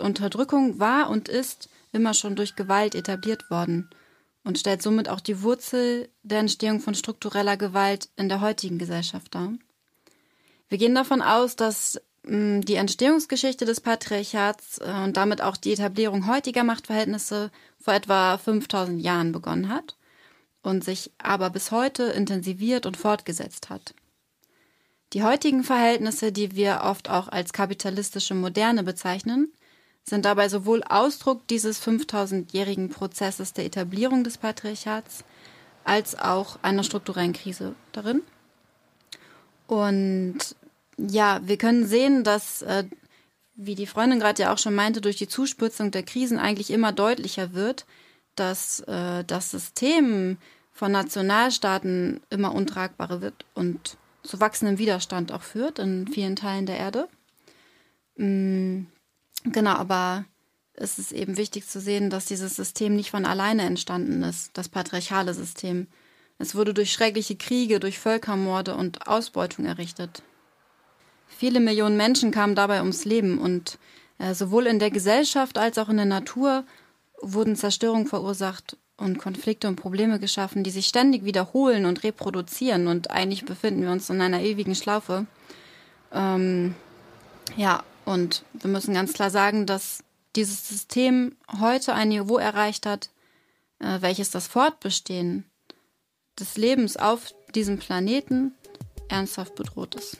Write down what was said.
Unterdrückung war und ist immer schon durch Gewalt etabliert worden und stellt somit auch die Wurzel der Entstehung von struktureller Gewalt in der heutigen Gesellschaft dar. Wir gehen davon aus, dass mh, die Entstehungsgeschichte des Patriarchats äh, und damit auch die Etablierung heutiger Machtverhältnisse vor etwa 5000 Jahren begonnen hat und sich aber bis heute intensiviert und fortgesetzt hat. Die heutigen Verhältnisse, die wir oft auch als kapitalistische Moderne bezeichnen, sind dabei sowohl Ausdruck dieses 5000-jährigen Prozesses der Etablierung des Patriarchats als auch einer strukturellen Krise darin. Und ja, wir können sehen, dass, äh, wie die Freundin gerade ja auch schon meinte, durch die Zuspitzung der Krisen eigentlich immer deutlicher wird, dass äh, das System von Nationalstaaten immer untragbarer wird und zu wachsendem Widerstand auch führt in vielen Teilen der Erde. Mm, genau, aber es ist eben wichtig zu sehen, dass dieses System nicht von alleine entstanden ist, das patriarchale System. Es wurde durch schreckliche Kriege, durch Völkermorde und Ausbeutung errichtet. Viele Millionen Menschen kamen dabei ums Leben und äh, sowohl in der Gesellschaft als auch in der Natur wurden Zerstörungen verursacht und Konflikte und Probleme geschaffen, die sich ständig wiederholen und reproduzieren. Und eigentlich befinden wir uns in einer ewigen Schlaufe. Ähm, ja, und wir müssen ganz klar sagen, dass dieses System heute ein Niveau erreicht hat, äh, welches das Fortbestehen des Lebens auf diesem Planeten ernsthaft bedroht ist.